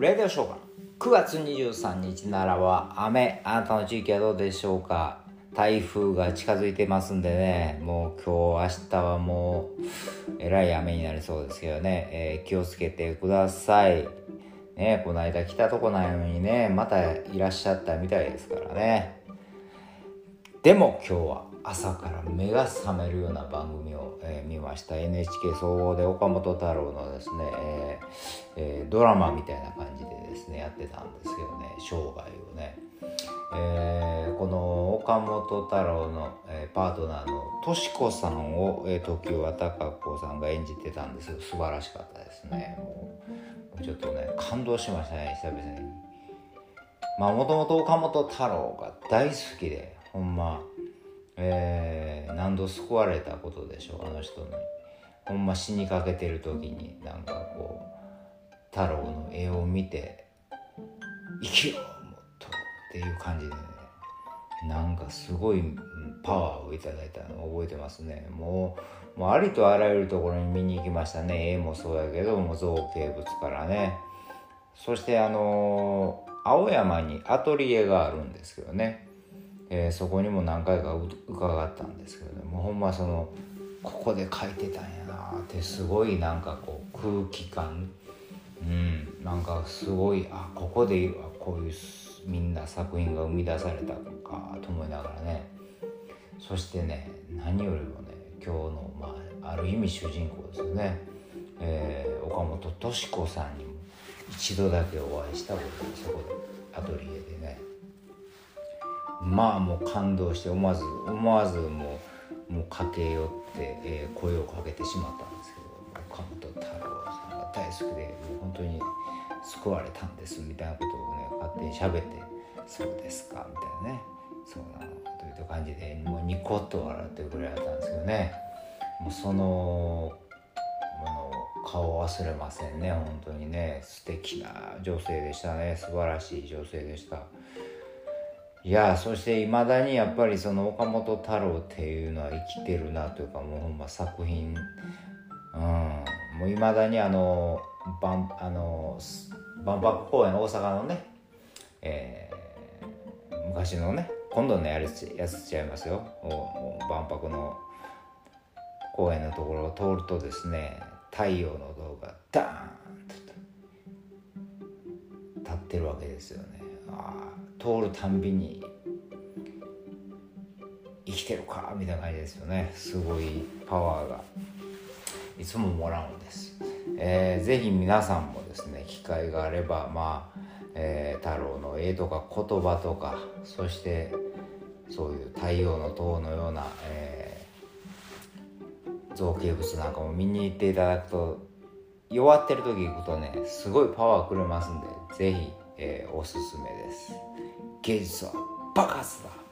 レディオショーが9月23日ならは雨あなたの地域はどうでしょうか？台風が近づいてますんでね。もう今日明日はもうえらい雨になりそうですけどね、えー、気をつけてください。ねこの間来たとこないのにねまたいらっしゃったみたいですからね。でも今日は朝から目が覚めるような番組を、えー、見ました。NHK 総合で岡本太郎のですね、えーえー、ドラマみたいな感じでですねやってたんですけどね生涯をね、えー、この岡本太郎の、えー、パートナーのとし子さんを、えー、時は貴子さんが演じてたんですよ素晴らしかったですね。もうちょっとね感動しましたね久々に。まあもともと岡本太郎が大好きでほんまえー、何度救われたことでしょうあの人に。ほんま死にかけてる時になんかこう太郎の絵を見て生きろもっとっていう感じでねなんかすごいパワーをいただいたのを覚えてますね。もうもうありとあらゆるところに見に行きましたね。絵もそうやけども造形物からね。そしてあのー、青山にアトリエがあるんですけどね。えー、そこにも何回か伺ったんですけどもほんまそのここで書いてたんやなってすごいなんかこう空気感。うんなんかすごいあここでこういうみんな作品が生み出されたのかと思いながらね。そしてね何よりもね今日の、まあ、ある意味主人公ですよね、えー、岡本敏子さんにも一度だけお会いしたことでそこでアトリエでね。まあもう感動して思わず思わずもうもう駆け寄って、えー、声をかけてしまったんですけど岡本太郎さんが大好きでもう本当に救われたんですみたいなことをね勝手に喋って「そうですか」みたいなね「そうなの」という感じでもうニコッと笑ってくれられたんですけどね。もうそのもの顔忘れませんね本当にね。素敵な女性でしたね。素晴らしい女性でした。いやそしていまだにやっぱりその岡本太郎っていうのは生きてるなというかもうほんま作品。うん。もういまだにあの万あの万博公園大阪のね、えー、昔のね今度のやるやつちゃいますよ。万博の公園のところを通るとですね太陽の像がダーンと立ってるわけですよね。通るたんびに生きてるかみたいな感じですよね。すごいパワーが。いつももらうんです、えー、ぜひ皆さんもですね機会があればまあ、えー、太郎の絵とか言葉とかそしてそういう太陽の塔のような、えー、造形物なんかも見に行っていただくと弱ってる時行くとねすごいパワーくれますんで是非、えー、おすすめです。芸術は爆発だ。